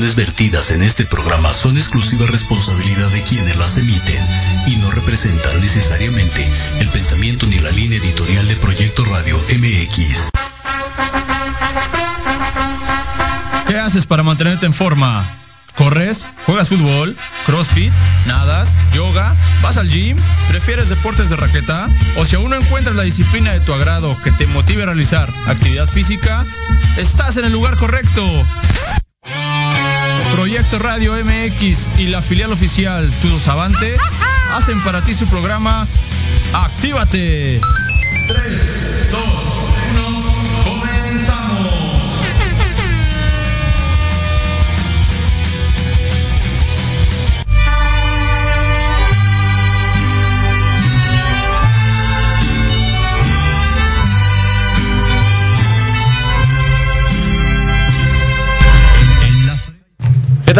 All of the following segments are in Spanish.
opiniones vertidas en este programa son exclusiva responsabilidad de quienes las emiten y no representan necesariamente el pensamiento ni la línea editorial de Proyecto Radio MX. ¿Qué haces para mantenerte en forma? ¿Corres? ¿Juegas fútbol? ¿Crossfit? ¿Nadas? ¿Yoga? ¿Vas al gym? ¿Prefieres deportes de raqueta? ¿O si aún no encuentras la disciplina de tu agrado que te motive a realizar actividad física? Estás en el lugar correcto. Proyecto Radio MX y la filial oficial Tudos Avante hacen para ti su programa Actívate. 3, 2,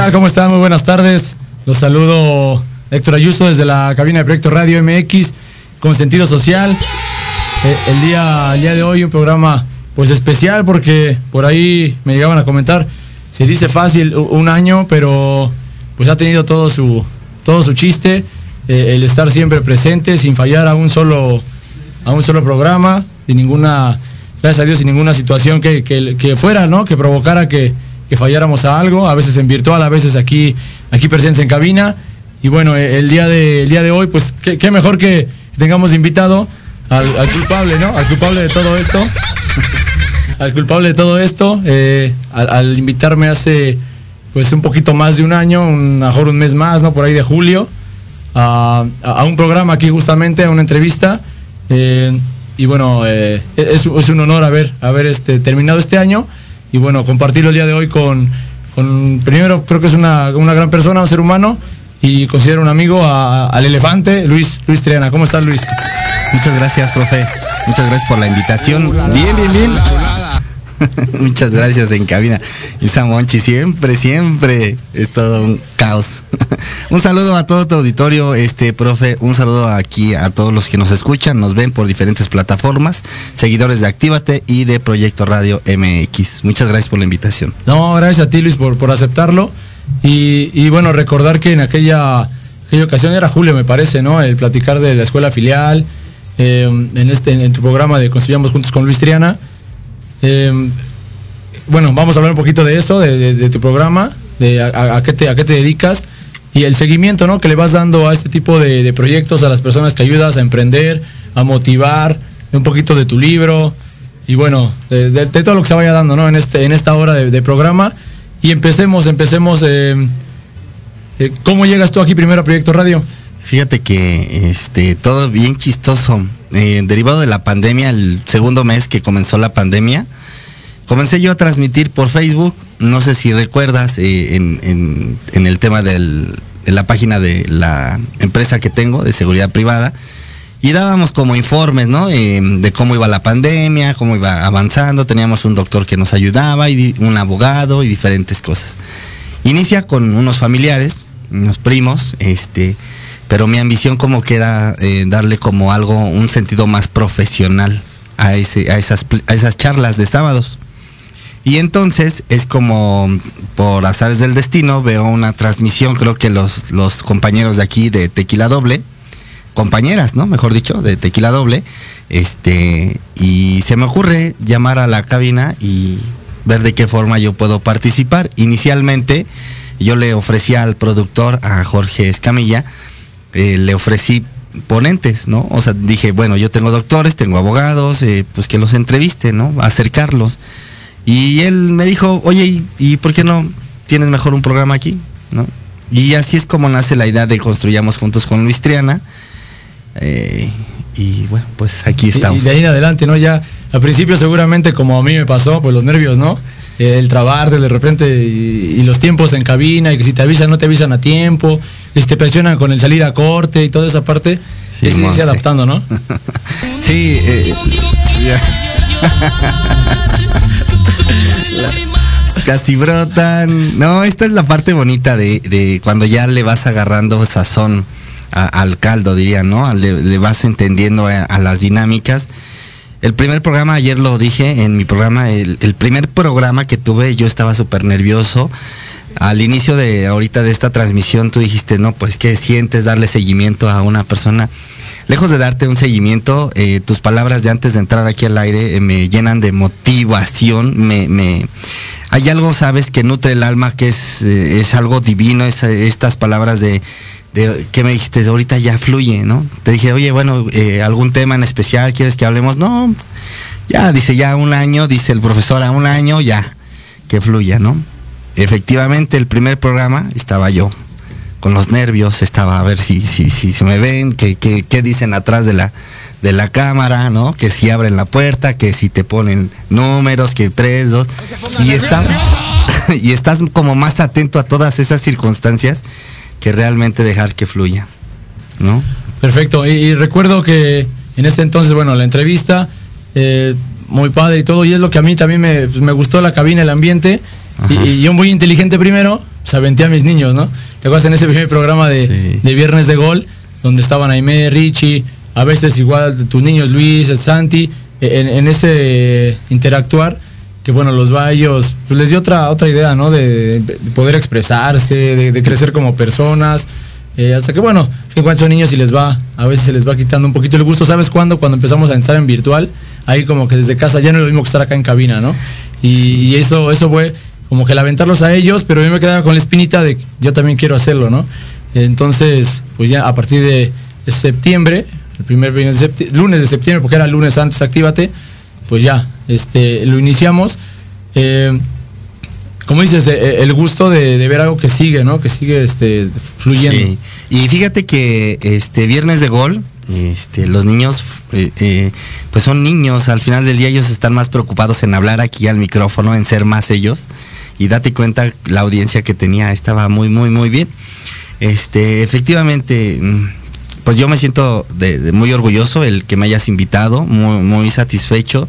tal? ¿Cómo están? Muy buenas tardes. Los saludo Héctor Ayuso desde la cabina de Proyecto Radio MX con sentido social. Eh, el, día, el día de hoy un programa pues especial porque por ahí me llegaban a comentar, se dice fácil un año, pero pues ha tenido todo su, todo su chiste, eh, el estar siempre presente sin fallar a un solo, a un solo programa, sin ninguna, gracias a Dios, sin ninguna situación que, que- que fuera, ¿no? Que provocara que, que falláramos a algo, a veces en virtual, a veces aquí, aquí presentes en cabina. Y bueno, eh, el día de, el día de hoy, pues qué, mejor que tengamos invitado al, culpable, ¿no? Al culpable de todo esto. al culpable de todo esto, eh, al, invitarme hace pues un poquito más de un año, un, mejor un mes más, ¿no? Por ahí de julio, a, a- un programa aquí justamente, a una entrevista. eh, y bueno, es, es un honor haber, haber este, terminado este año y bueno, compartirlo el día de hoy con, con primero creo que es una, una gran persona, un ser humano y considero un amigo a- al elefante, Luis, Luis Triana. ¿Cómo estás Luis? Muchas gracias, profe. Muchas gracias por la invitación. Bien, bien, bien. Muchas gracias en cabina. Y Samonchi, siempre, siempre es todo un caos. Un saludo a todo tu auditorio, este profe. Un saludo aquí a todos los que nos escuchan, nos ven por diferentes plataformas, seguidores de Actívate y de Proyecto Radio MX. Muchas gracias por la invitación. No, gracias a ti Luis por, por aceptarlo. Y, y bueno, recordar que en aquella, ocasión era Julio, me parece, ¿no? El platicar de la escuela filial, eh, en, este, en tu programa de Construyamos Juntos con Luis Triana. Eh, bueno, vamos a hablar un poquito de eso, de, de- tu programa, de qué te, a qué te dedicas y el seguimiento ¿no? que le vas dando a este tipo de, proyectos, a las personas que ayudas a emprender, a motivar, un poquito de tu libro y bueno, de, todo lo que se vaya dando ¿no? en, este, en esta hora de, de programa. Y empecemos, empecemos. eh, eh, ¿Cómo llegas tú aquí primero a Proyecto Radio? Fíjate que este todo bien chistoso. Eh, derivado de la pandemia, el segundo mes que comenzó la pandemia, comencé yo a transmitir por Facebook. No sé si recuerdas eh, en, en- el tema del- de la página de la empresa que tengo de seguridad privada. Y dábamos como informes, ¿no? Eh, de cómo iba la pandemia, cómo iba avanzando. Teníamos un doctor que nos ayudaba y un abogado y diferentes cosas. Inicia con unos familiares, unos primos, este, pero mi ambición como que era eh, darle como algo, un sentido más profesional a, ese, a, esas, a esas charlas de sábados. Y entonces es como por azares del destino, veo una transmisión, creo que los, los compañeros de aquí de Tequila Doble, compañeras, ¿no? Mejor dicho, de Tequila Doble, este, y se me ocurre llamar a la cabina y ver de qué forma yo puedo participar. Inicialmente yo le ofrecí al productor, a Jorge Escamilla, eh, le ofrecí ponentes, ¿no? O sea, dije, bueno, yo tengo doctores, tengo abogados, eh, pues que los entreviste, ¿no? Acercarlos. Y él me dijo, oye, ¿y, y por qué no tienes mejor un programa aquí? ¿No? Y así es como nace la idea de Construyamos Juntos con Luis Triana. Eh, y bueno, pues aquí Y- estamos. Y de ahí en adelante, ¿no? Ya al principio seguramente como a mí me pasó, pues los nervios, ¿no? El trabajar de repente y, y los tiempos en cabina y que si te avisan no te avisan a tiempo, que si te presionan con el salir a corte y toda esa parte, Sí, es irse adaptando, ¿no? Sí, eh, ya. Casi brotan. No, esta es la parte bonita de, de cuando ya le vas agarrando sazón al caldo, diría, ¿no? Le, vas entendiendo a, a las dinámicas. El primer programa, ayer lo dije en mi programa, el, el primer programa que tuve, yo estaba súper nervioso. Al inicio de ahorita de esta transmisión, tú dijiste, no, pues, ¿qué sientes darle seguimiento a una persona? Lejos de darte un seguimiento, eh, tus palabras de antes de entrar aquí al aire eh, me llenan de motivación, me, hay algo, sabes, que nutre el alma, que es, eh, es algo divino, es, estas palabras de, de que me dijiste, ahorita ya fluye, ¿no? Te dije, oye, bueno, algún tema en especial, ¿quieres que hablemos? No, ya, dice, ya un año, dice el profesor, a un año, ya, que fluya, ¿no? Efectivamente, el primer programa estaba yo, con los nervios, estaba a ver si, si, si, me ven, qué que, dicen atrás de la, de la cámara, ¿no? Que si abren la puerta, que si te ponen números, que tres, dos. Y estás, y estás como más atento a todas esas circunstancias que realmente dejar que fluya, ¿no? Perfecto. Y, recuerdo que en ese entonces, bueno, la entrevista, eh, muy padre y todo, y es lo que a mí también me, pues, me gustó la cabina, el ambiente, y, yo muy inteligente primero, pues aventé a mis niños, ¿no? ¿Te acuerdas en ese primer programa de, de Viernes de Gol, donde estaban Aime, Richie, a veces igual tus niños Luis, Santi, en, en ese interactuar, que bueno, los va ellos, pues les dio otra, otra idea, ¿no? De, poder expresarse, de, crecer como personas. Eh, hasta que bueno, en cuanto son niños y les va, a veces se les va quitando un poquito el gusto. ¿Sabes cuándo? Cuando empezamos a estar en virtual, ahí como que desde casa ya no es lo mismo que estar acá en cabina, ¿no? Y, eso, eso fue como que el aventarlos a ellos, pero a mí me quedaba con la espinita de yo también quiero hacerlo, ¿no? Entonces, pues ya a partir de, septiembre, el primer lunes de septiembre, porque era lunes antes, actívate, pues ya, este, lo iniciamos. Eh, como dices, eh, eh, el gusto de, ver algo que sigue, ¿no? Que sigue este, fluyendo. Y fíjate que este viernes de gol, este, los niños, pues son niños, al final del día ellos están más preocupados en hablar aquí al micrófono, en ser más ellos. Y date cuenta, la audiencia que tenía estaba muy, muy, muy bien. Este, efectivamente, mm, pues yo me siento muy orgulloso el que me hayas invitado, muy, muy satisfecho.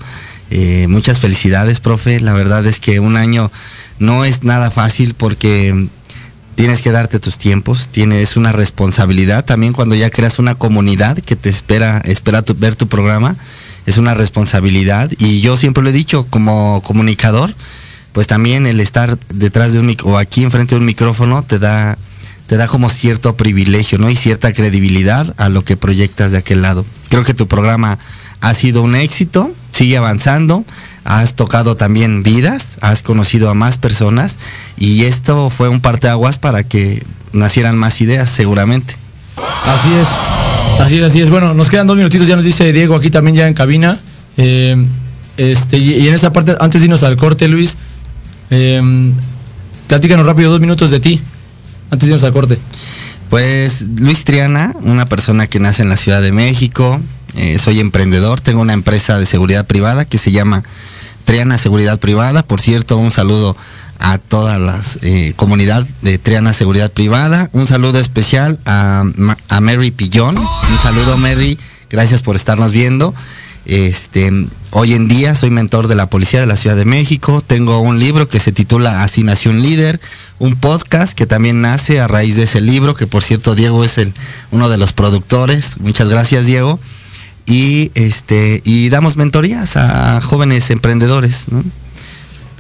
Eh, muchas felicidades, profe. La verdad es que un año no es nada fácil porque tienes que darte tus tiempos, tienes una responsabilidad también cuando ya creas una comunidad que te espera, espera ver tu programa, es una responsabilidad y yo siempre lo he dicho como comunicador, pues también el estar detrás de un o aquí enfrente de un micrófono te da te da como cierto privilegio, ¿no? Y cierta credibilidad a lo que proyectas de aquel lado. Creo que tu programa ha sido un éxito, sigue avanzando, has tocado también vidas, has conocido a más personas y esto fue un parteaguas para que nacieran más ideas, seguramente. Así es, así es, así es. Bueno, nos quedan dos minutitos, ya nos dice Diego aquí también ya en cabina. Eh, este, y, en esa parte, antes de irnos al corte, Luis, eh, platícanos rápido dos minutos de ti. Antes de irnos al corte. Pues Luis Triana, una persona que nace en la Ciudad de México, eh, soy emprendedor, tengo una empresa de seguridad privada que se llama Triana Seguridad Privada. Por cierto, un saludo a toda la eh, comunidad de Triana Seguridad Privada. Un saludo especial a, Mary Pillón. Un saludo Mary, gracias por estarnos viendo. Este, hoy en día soy mentor de la Policía de la Ciudad de México. Tengo un libro que se titula Así nació un líder, un podcast que también nace a raíz de ese libro, que por cierto Diego es el, uno de los productores. Muchas gracias Diego. Y este, y damos mentorías a jóvenes emprendedores,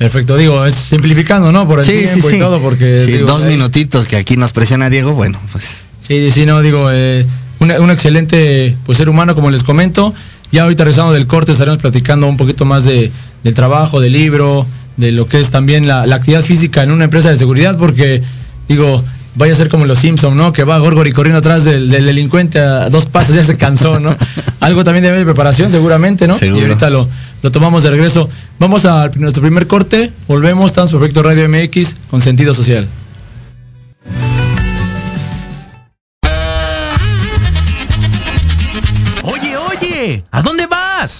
Perfecto, digo, es simplificando, ¿no? Por el tiempo y todo, porque. dos minutitos que aquí nos presiona Diego, bueno, pues. Sí, sí, no, digo, eh, un, excelente pues, ser humano, como les comento. Ya ahorita regresando del corte estaremos platicando un poquito más de, del trabajo, del libro, de lo que es también la, actividad física en una empresa de seguridad, porque digo, vaya a ser como los Simpson, ¿no? Que va Gorgori corriendo atrás del, delincuente a dos pasos, ya se cansó, ¿no? Algo también de preparación, seguramente, ¿no? Y ahorita lo, lo tomamos de regreso. Vamos a nuestro primer corte, volvemos, estamos Perfecto Radio MX con sentido social. ¿A dónde vas?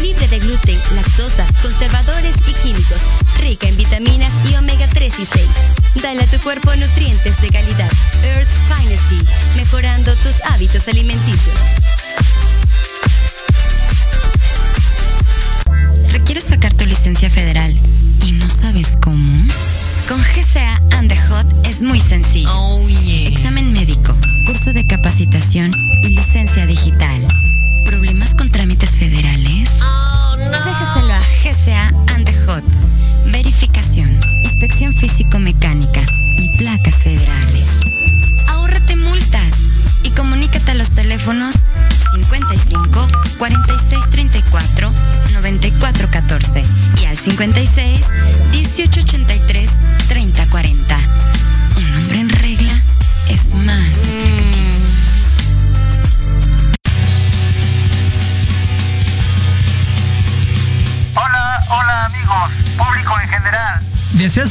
Libre de gluten lactosa, conservadores y químicos. Rica en vitaminas y omega 3 y 6. Dale a tu cuerpo nutrientes de calidad. Earth's Finest mejorando tus hábitos alimenticios. ¿Requieres sacar tu licencia federal y no sabes cómo? Con GCA and the Hot es muy sencillo. Oh, yeah. Examen médico, curso de capacitación y licencia digital. ¿Problemas trámites federales? Oh, no. Déjaselo a GCA and the Hot. Verificación, inspección físico-mecánica y placas federales. Ahórrate multas y comunícate a los teléfonos 55 46 34 94 14 y al 56 18 83 30 40. Un hombre en regla es más atractivo.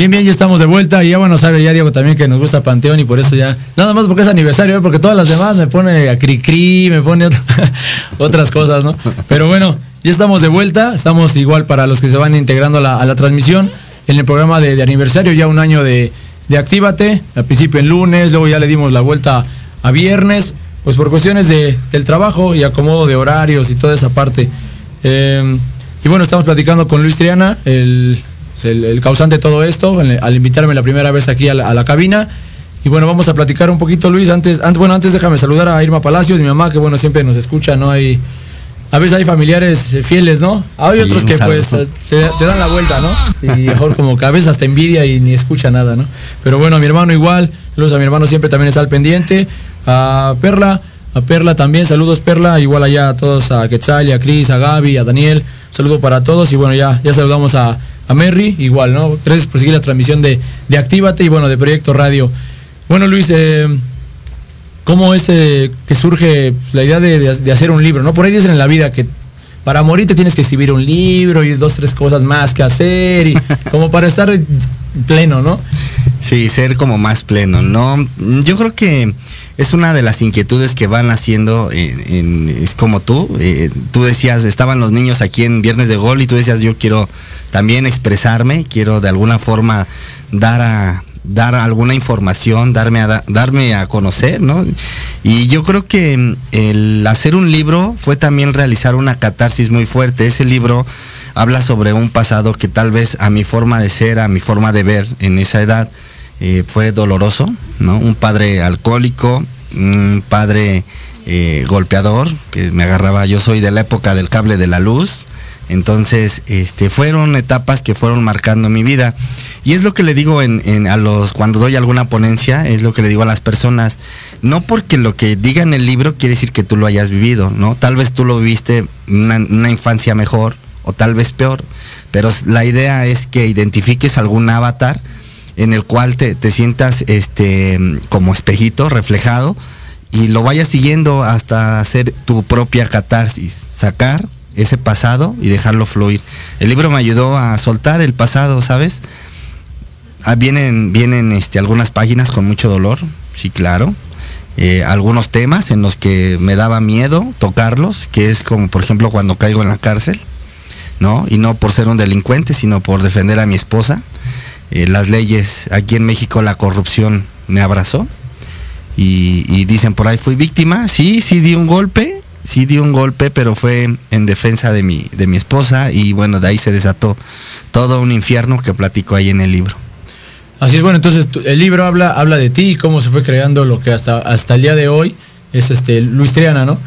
Bien, bien, ya estamos de vuelta y ya bueno, sabe ya Diego también que nos gusta Panteón y por eso ya, nada más porque es aniversario, ¿eh? porque todas las demás me pone a cri cri, me pone otra- otras cosas, ¿no? Pero bueno, ya estamos de vuelta, estamos igual para los que se van integrando a la, la transmisión en el programa de, de aniversario, ya un año de, de Actívate, al principio en lunes, luego ya le dimos la vuelta a viernes, pues por cuestiones de, del trabajo y acomodo de horarios y toda esa parte. Eh, y bueno, estamos platicando con Luis Triana, el, el- el causante de todo esto, al invitarme la primera vez aquí a la, a la cabina. Y bueno, vamos a platicar un poquito, Luis. Antes, antes, bueno, antes déjame saludar a Irma Palacios, mi mamá, que bueno, siempre nos escucha, ¿no? Hay, a veces hay familiares eh, fieles, ¿no? Hay Sí, otros que pues te, te dan la vuelta, ¿no? Y mejor como que a veces hasta envidia y ni escucha nada, ¿no? Pero bueno, a mi hermano igual, saludos a mi hermano siempre también está al pendiente. A Perla, a Perla también, saludos Perla, igual allá a todos, a Quetzal, a Cris, a Gaby, a Daniel, saludo para todos y bueno, ya, ya saludamos a, a Merry, igual, ¿no? Gracias por seguir la transmisión de, de Actívate y bueno, de Proyecto Radio. Bueno, Luis, eh, ¿cómo es eh, que surge la idea de, de- de hacer un libro? ¿no? Por ahí dicen en la vida que para morir te tienes que escribir un libro y dos, tres cosas más que hacer y como para estar pleno, ¿no? Sí, ser como más pleno. No, yo creo que es una de las inquietudes que van haciendo, en- es como tú. eh, tú decías, estaban los niños aquí en Viernes de Gol y tú decías, yo quiero también expresarme, quiero de alguna forma dar a dar alguna información, darme a, da- darme a conocer, ¿no? Y yo creo que mm, el hacer un libro fue también realizar una catarsis muy fuerte. Ese libro habla sobre un pasado que tal vez a mi forma de ser, a mi forma de ver en esa edad, eh, fue doloroso, ¿no? Un padre alcohólico, un padre eh, golpeador, que me agarraba, yo soy de la época del cable de la luz, entonces, este, fueron etapas que fueron marcando mi vida. Y es lo que le digo en, en- a los, cuando doy alguna ponencia, es lo que le digo a las personas. No porque lo que diga en el libro quiere decir que tú lo hayas vivido, ¿no? Tal vez tú lo viviste una, una infancia mejor o tal vez peor. Pero la idea es que identifiques algún avatar en el cual te, te sientas este como espejito reflejado y lo vayas siguiendo hasta hacer tu propia catarsis, sacar ese pasado y dejarlo fluir. El libro me ayudó a soltar el pasado, ¿sabes? Ah, vienen vienen este, algunas páginas con mucho dolor, sí, claro. Eh, algunos temas en los que me daba miedo tocarlos, que es como por ejemplo cuando caigo en la cárcel, ¿no? Y no por ser un delincuente, sino por defender a mi esposa. eh, las leyes, aquí en México la corrupción me abrazó. Y, y dicen por ahí, fui víctima, sí, sí di un golpe, sí di un golpe, pero fue en defensa de mi, de mi esposa y bueno, de ahí se desató todo un infierno que platico ahí en el libro. Así es, bueno, entonces el libro habla, habla de ti y cómo se fue creando lo que hasta, hasta el día de hoy es este Luis Triana, ¿no?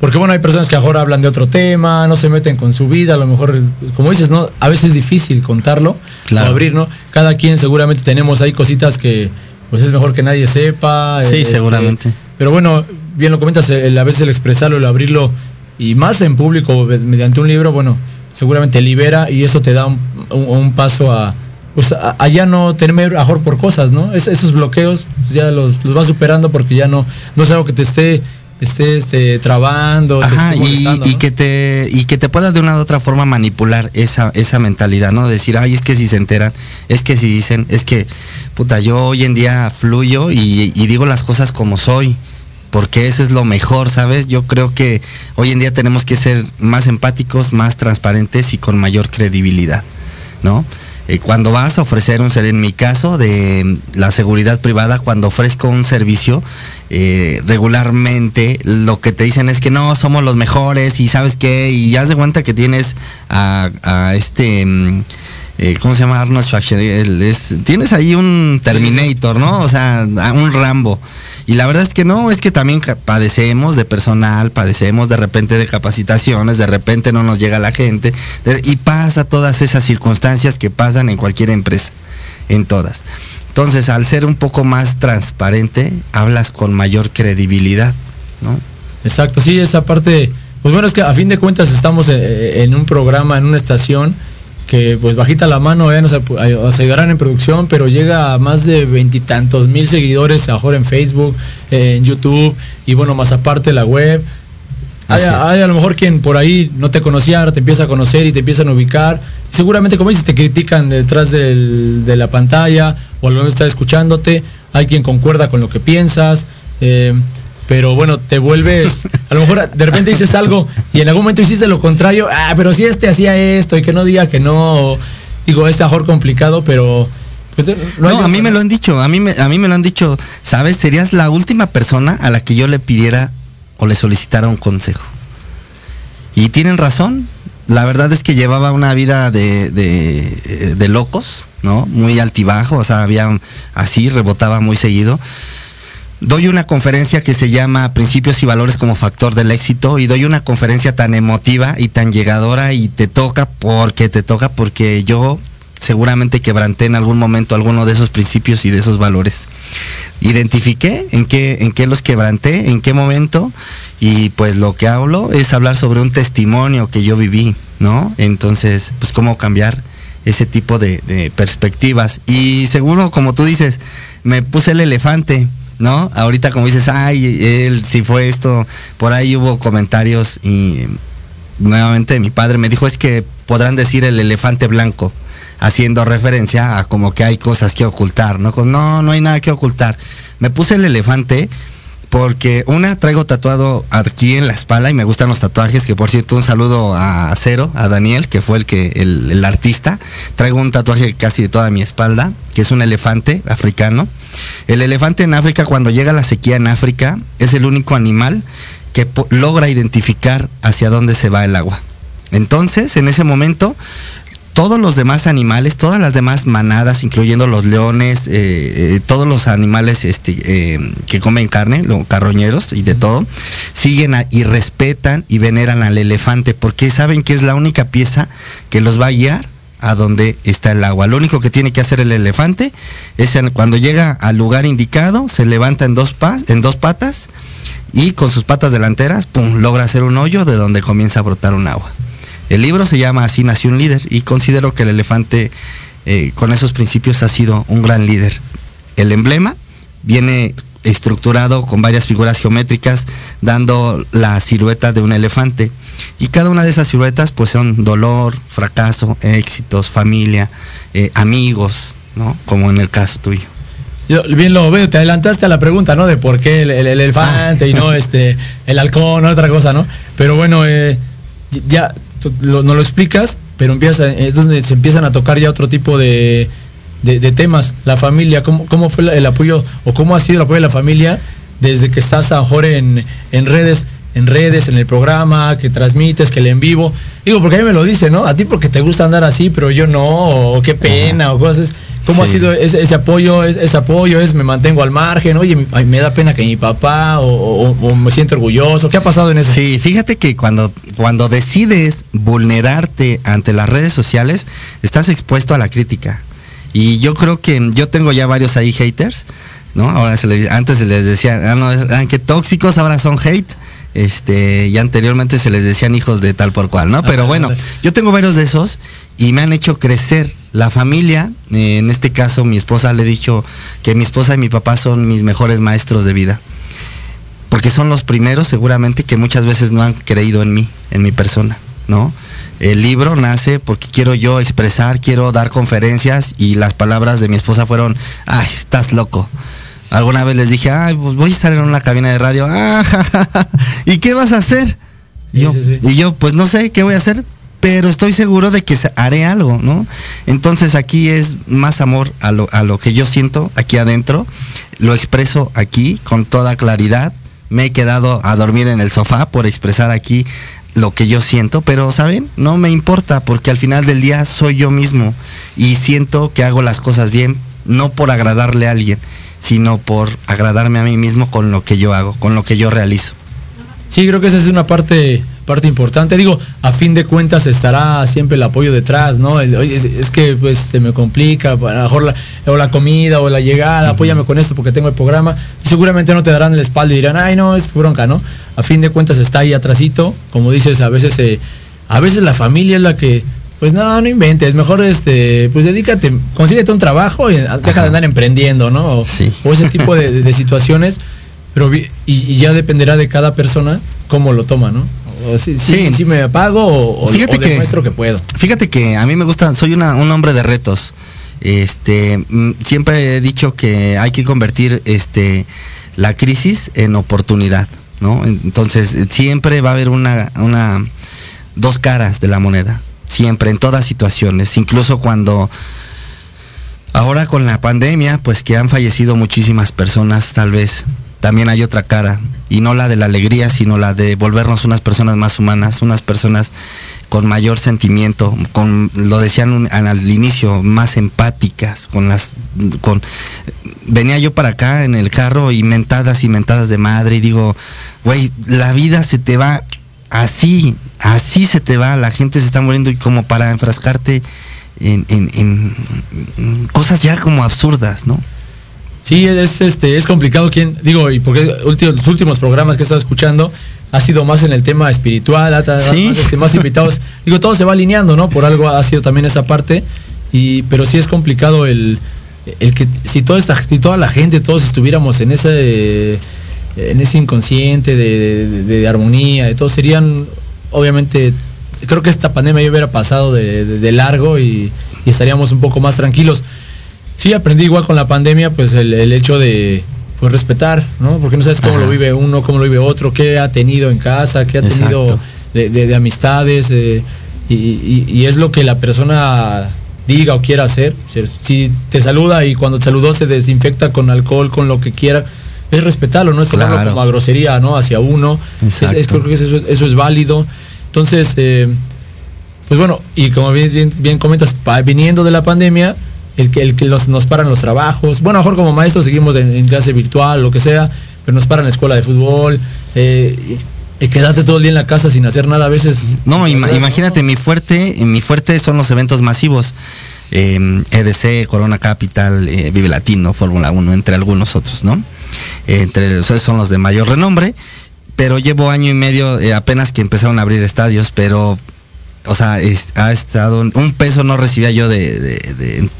Porque bueno, hay personas que ahora hablan de otro tema, no se meten con su vida, a lo mejor, como dices, ¿no? A veces es difícil contarlo Claro. o abrir, ¿no? Cada quien seguramente tenemos ahí cositas que pues es mejor que nadie sepa. Sí, este, seguramente. Pero bueno, bien lo comentas, el, a veces el expresarlo, el abrirlo y más en público mediante un libro, bueno, seguramente libera y eso te da un, un- un paso a pues a, a ya no tener mejor por cosas, ¿no? Es- esos bloqueos pues, ya los, los vas superando porque ya no, no es algo que te esté, esté este, trabando, te Ajá, y, y que te y que te pueda de una u otra forma manipular esa esa mentalidad, ¿no? Decir, "Ay, es que si se enteran, es que si dicen, es que puta, yo hoy en día fluyo y, y digo las cosas como soy." Porque eso es lo mejor, ¿sabes? Yo creo que hoy en día tenemos que ser más empáticos, más transparentes y con mayor credibilidad, ¿no? Eh, cuando vas a ofrecer un servicio, en mi caso de mm, la seguridad privada, cuando ofrezco un servicio, eh, regularmente lo que te dicen es que no, somos los mejores y sabes qué, y ya de cuenta que tienes a, a este... eh, ¿Cómo se llama Arnold Schwarzenegger? Tienes ahí un Terminator, ¿no? O sea, un Rambo. Y la verdad es que no, es que también padecemos de personal, padecemos de repente de capacitaciones, de repente no nos llega la gente, y pasa todas esas circunstancias que pasan en cualquier empresa, en todas. Entonces, al ser un poco más transparente, hablas con mayor credibilidad, ¿no? Exacto, sí, esa parte, pues bueno, es que a fin de cuentas estamos eh, en un programa, en una estación que pues bajita la mano, eh, nos, nos ayudarán en producción, pero llega a más de veintitantos mil seguidores ahora en Facebook, eh, en YouTube y bueno, más aparte la web. Hay, hay a lo mejor quien por ahí no te conocía, ahora te empieza a conocer y te empiezan a ubicar. Seguramente, como dices, te critican detrás del- de la pantalla o a lo mejor está escuchándote. Hay quien concuerda con lo que piensas. eh, pero bueno, te vuelves, a lo mejor de repente dices algo y en algún momento hiciste lo contrario. Ah, pero si este hacía esto y que no diga que no. digo, es mejor complicado, pero... Pues, No, hay a mí me ¿no? lo han dicho, a mí me, a mí me lo han dicho, ¿sabes? Serías la última persona a la que yo le pidiera o le solicitara un consejo. Y tienen razón, la verdad es que llevaba una vida de, de, eh, de locos, ¿no? Muy altibajo, o sea, había así, rebotaba muy seguido. Doy una conferencia que se llama Principios y Valores como Factor del Éxito y doy una conferencia tan emotiva y tan llegadora y te toca porque te toca porque yo seguramente quebranté en algún momento alguno de esos principios y de esos valores. Identifiqué en qué, en qué los quebranté, en qué momento y pues lo que hablo es hablar sobre un testimonio que yo viví, ¿no? Entonces, pues cómo cambiar ese tipo de, de perspectivas. Y seguro, como tú dices, me puse el elefante, ¿no? Ahorita como dices, ay, él si fue esto, por ahí hubo comentarios y nuevamente mi padre me dijo, es que podrán decir el elefante blanco, haciendo referencia a como que hay cosas que ocultar, ¿no? No, no hay nada que ocultar. Me puse el elefante porque una traigo tatuado aquí en la espalda y me gustan los tatuajes, que por cierto un saludo a Cero, a Daniel, que fue el que el, el artista. Traigo un tatuaje casi de toda mi espalda, que es un elefante africano. El elefante en África, cuando llega la sequía en África, es el único animal que logra identificar hacia dónde se va el agua. Entonces, en ese momento, todos los demás animales, todas las demás manadas, incluyendo los leones, eh, eh, todos los animales este, eh, que comen carne, los carroñeros y de todo, siguen y respetan y veneran al elefante porque saben que es la única pieza que los va a guiar a donde está el agua. Lo único que tiene que hacer el elefante es cuando llega al lugar indicado, se levanta en dos patas y con sus patas delanteras, pum, logra hacer un hoyo de donde comienza a brotar un agua. El libro se llama Así nació un líder y considero que el elefante eh, con esos principios ha sido un gran líder. El emblema viene estructurado con varias figuras geométricas dando la silueta de un elefante y cada una de esas siluetas pues son dolor, fracaso, éxitos, familia, eh, amigos, ¿no? Como en el caso tuyo. Yo bien lo veo, te adelantaste a la pregunta, ¿no? De por qué el, el- el elefante y no este el halcón, otra cosa, ¿no? Pero bueno, eh, ya lo- no lo explicas, pero empieza, es donde se empiezan a tocar ya otro tipo de, de, temas, la familia, ¿cómo, cómo fue el apoyo o cómo ha sido el apoyo de la familia desde que estás a mejor en, en redes, en redes, en el programa, que transmites, que le en vivo. Digo, porque a mí me lo dice, ¿no? A ti porque te gusta andar así, pero yo no, o qué pena, o cosas. ¿Cómo ha sido ese, ese apoyo? Es- Ese, apoyo es me mantengo al margen, oye, ay, me da pena que mi papá, o, o- o me siento orgulloso. ¿Qué ha pasado en eso? Sí, fíjate que cuando, cuando decides vulnerarte ante las redes sociales, estás expuesto a la crítica. Y yo creo que yo tengo ya varios ahí haters, ¿no? Ahora se les, antes se les decía, ah, no, eran que tóxicos, ahora son hate. Este, y anteriormente se les decían hijos de tal por cual, ¿no? Pero Ah, bueno, ándale. yo tengo varios de esos y me han hecho crecer. La familia, eh, en este caso mi esposa le he dicho que mi esposa y mi papá son mis mejores maestros de vida porque son los primeros seguramente que muchas veces no han creído en mí, en mi persona, ¿no? El libro nace porque quiero yo expresar, quiero dar conferencias y las palabras de mi esposa fueron, ay, estás loco. Alguna vez les dije, ay, pues voy a estar en una cabina de radio, ah, ja, ja, ja, ¿y qué vas a hacer? Sí, yo, sí, sí. Y yo, pues no sé qué voy a hacer, pero estoy seguro de que haré algo, ¿no? Entonces aquí es más amor a lo, a lo que yo siento aquí adentro, lo expreso aquí con toda claridad, me he quedado a dormir en el sofá por expresar aquí lo que yo siento, pero ¿saben? No me importa porque al final del día soy yo mismo y siento que hago las cosas bien, no por agradarle a alguien, sino por agradarme a mí mismo con lo que yo hago, con lo que yo realizo. Sí, creo que esa es una parte parte importante. Digo, a fin de cuentas estará siempre el apoyo detrás, ¿no? El, Oye, es, es que pues se me complica, a lo mejor la, o la comida o la llegada, apóyame con esto porque tengo el programa. Y seguramente no te darán la espalda y dirán, ay no, es bronca, ¿no? A fin de cuentas está ahí atrasito, como dices, a veces eh, a veces la familia es la que pues no, no inventes, mejor este, pues dedícate, consíguete un trabajo y deja de andar emprendiendo, ¿no? O, Sí. o ese tipo de, de- de situaciones, pero y, y ya dependerá de cada persona cómo lo toma, ¿no? Si- Sí. si me apago o, Fíjate o que- demuestro que puedo. Fíjate que a mí me gusta, soy una- un hombre de retos. Este, mm, siempre he dicho que hay que convertir este la crisis en oportunidad, ¿no? Entonces, eh, siempre va a haber una, una dos caras de la moneda, siempre en todas situaciones, incluso cuando ahora con la pandemia, pues que han fallecido muchísimas personas, tal vez también hay otra cara, y no la de la alegría, sino la de volvernos unas personas más humanas, unas personas con mayor sentimiento, con, lo decían al, inicio, más empáticas, con las, con, venía yo para acá en el carro y mentadas y mentadas de madre y digo, güey, la vida se te va así, así se te va, la gente se está muriendo y como para enfrascarte en, en- en- en cosas ya como absurdas, ¿no? Sí, es este es complicado quién digo y porque ulti- los últimos programas que he estado escuchando ha sido más en el tema espiritual, ha- Sí. más, este, más invitados. digo, todo se va alineando, ¿no? Por algo ha sido también esa parte y pero sí es complicado el el que si toda esta si toda la gente todos estuviéramos en ese en ese inconsciente de, de- de armonía, de todo serían obviamente creo que esta pandemia ya hubiera pasado de, de- de largo y, y estaríamos un poco más tranquilos. Sí, aprendí igual con la pandemia, pues el, el hecho de pues, respetar, ¿no? Porque no sabes cómo Ajá. lo vive uno, cómo lo vive otro, qué ha tenido en casa, qué ha tenido de, de- de amistades, eh, y, y- y es lo que la persona diga o quiera hacer. Si- te saluda y cuando te saludó se desinfecta con alcohol, con lo que quiera, es respetarlo, no es tomarlo Claro. como a grosería, ¿no? Hacia uno. Es- es- Exacto. creo que eso, eso es válido. Entonces, eh, pues bueno, y como bien, bien, bien comentas, pa- viniendo de la pandemia, el que, el que los, nos paran los trabajos. Bueno, mejor como maestros seguimos en, clase virtual, lo que sea, pero nos paran la escuela de fútbol. Eh, quedarte todo el día en la casa sin hacer nada a veces. No, ima- imagínate, mi fuerte, mi fuerte son los eventos masivos. Eh, EDC, Corona Capital, eh, Vive Latino, Fórmula 1, entre algunos otros, ¿no? Entre esos son los de mayor renombre, pero llevo año y medio eh, apenas que empezaron a abrir estadios, pero, o sea, es- ha estado, un peso no recibía yo de, de, de- de-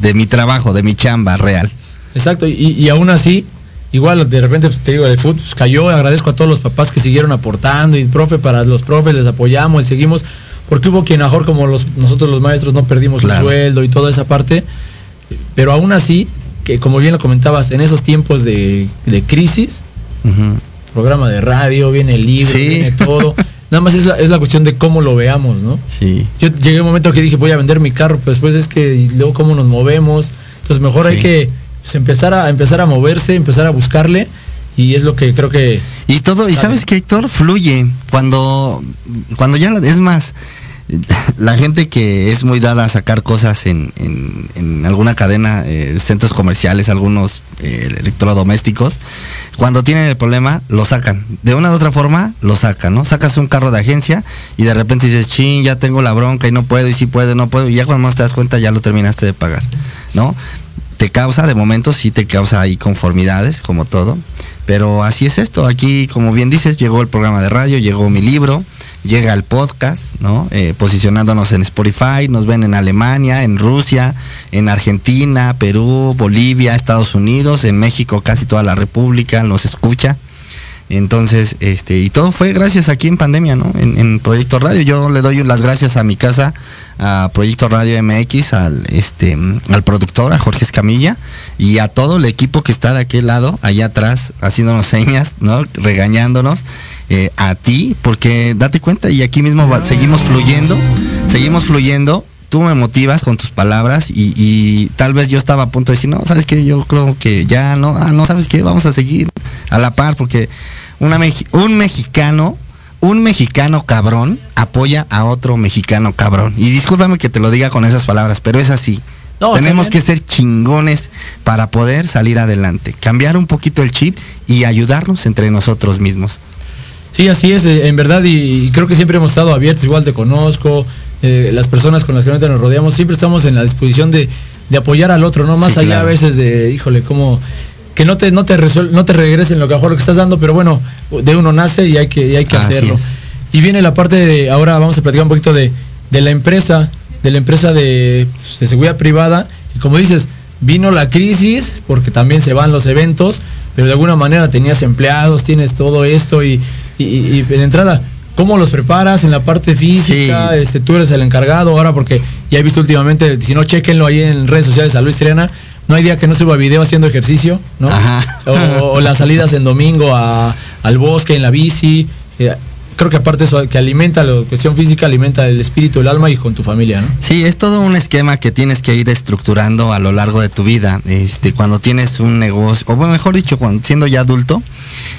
de mi trabajo, de mi chamba real. Exacto, y, y aún así, igual de repente pues, te digo, el fútbol pues, cayó, agradezco a todos los papás que siguieron aportando y profe, para los profes les apoyamos y seguimos, porque hubo quien mejor como los, nosotros los maestros no perdimos Claro. el sueldo y toda esa parte, pero aún así, que como bien lo comentabas, en esos tiempos de, crisis, programa de radio, viene el libro, Sí. viene todo. Nada más es la, es la cuestión de cómo lo veamos, ¿no? Sí. Yo llegué a un momento que dije, voy a vender mi carro, pero después es que y luego cómo nos movemos. Entonces mejor hay que pues, empezar, a, empezar a moverse, empezar a buscarle. Y es lo que creo que... Y todo, y sabes que Héctor fluye cuando, cuando ya, es más, la gente que es muy dada a sacar cosas en, en- en alguna cadena, eh, centros comerciales, algunos eh, electrodomésticos, cuando tienen el problema, lo sacan. De una u otra forma, lo sacan, ¿no? Sacas un carro de agencia y de repente dices, chin, ya tengo la bronca y no puedo, y si puedo, no puedo, y ya cuando más te das cuenta ya lo terminaste de pagar, ¿no? te causa, de momento sí te causa ahí conformidades, como todo. Pero así es esto. Aquí, como bien dices, llegó el programa de radio, llegó mi libro, llega el podcast, ¿no? Eh, posicionándonos en Spotify, nos ven en Alemania, en Rusia, en Argentina, Perú, Bolivia, Estados Unidos, en México, casi toda la República nos escucha. Entonces, este, y todo fue gracias aquí en pandemia, ¿no? En, Proyecto Radio. Yo le doy las gracias a mi casa, a Proyecto Radio MX, al este, al productor, a Jorge Escamilla, y a todo el equipo que está de aquel lado, allá atrás, haciéndonos señas, ¿no? Regañándonos, eh, a ti, porque date cuenta, y aquí mismo seguimos fluyendo, seguimos fluyendo. Tú me motivas con tus palabras y, y tal vez yo estaba a punto de decir, no, sabes que yo creo que ya no, ah, no, sabes qué, vamos a seguir a la par porque una un mexicano, un mexicano cabrón apoya a otro mexicano cabrón. Y discúlpame que te lo diga con esas palabras, pero es así. No, Tenemos que ser chingones para poder salir adelante, cambiar un poquito el chip y ayudarnos entre nosotros mismos. Sí, así es, eh, en verdad, y creo que siempre hemos estado abiertos, igual te conozco, eh, las personas con las que ahorita nos rodeamos, siempre estamos en la disposición de, de apoyar al otro, ¿no? Más Sí, allá claro. a veces de, híjole, como que no te, no te resuel- no te regresen lo que lo que estás dando, pero bueno, de uno nace y hay que, y hay que Así hacerlo. es. Y viene la parte de, ahora vamos a platicar un poquito de, de la empresa, de la empresa de, pues, de seguridad privada, y como dices, vino la crisis, porque también se van los eventos, pero de alguna manera tenías empleados, tienes todo esto y, y, y- y de entrada, ¿cómo los preparas en la parte física? Sí. Este, tú eres el encargado ahora porque ya he visto últimamente, si no, chequenlo ahí en redes sociales a Luis Triana, no hay día que no suba video haciendo ejercicio, ¿no? Ajá. O, o las salidas en domingo a- al bosque, en la bici. Creo que aparte eso que alimenta la cuestión física, alimenta el espíritu, el alma y con tu familia, ¿no? Sí, es todo un esquema que tienes que ir estructurando a lo largo de tu vida. Este, cuando tienes un negocio, o bueno, mejor dicho, cuando siendo ya adulto,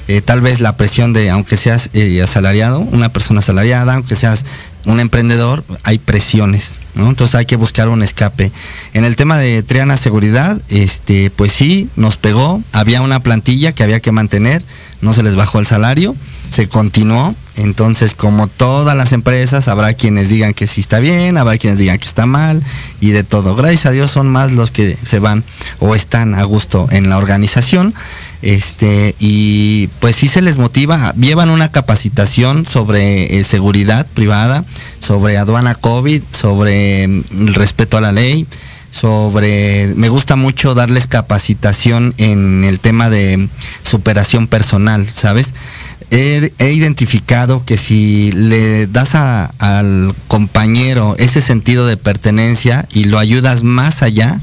eh, tal vez la presión de, aunque seas eh, asalariado, una persona asalariada, aunque seas un emprendedor, hay presiones, ¿no? Entonces hay que buscar un escape. En el tema de Triana Seguridad, este, pues sí, nos pegó, había una plantilla que había que mantener, no se les bajó el salario, se continuó, entonces como todas las empresas, habrá quienes digan que sí está bien, habrá quienes digan que está mal y de todo. Gracias a Dios son más los que se van o están a gusto en la organización. Este, y pues sí se les motiva, llevan una capacitación sobre eh, seguridad privada, sobre aduana COVID, sobre mm, el respeto a la ley, sobre, me gusta mucho darles capacitación en el tema de superación personal, ¿sabes? He, identificado que si le das al compañero ese sentido de pertenencia y lo ayudas más allá,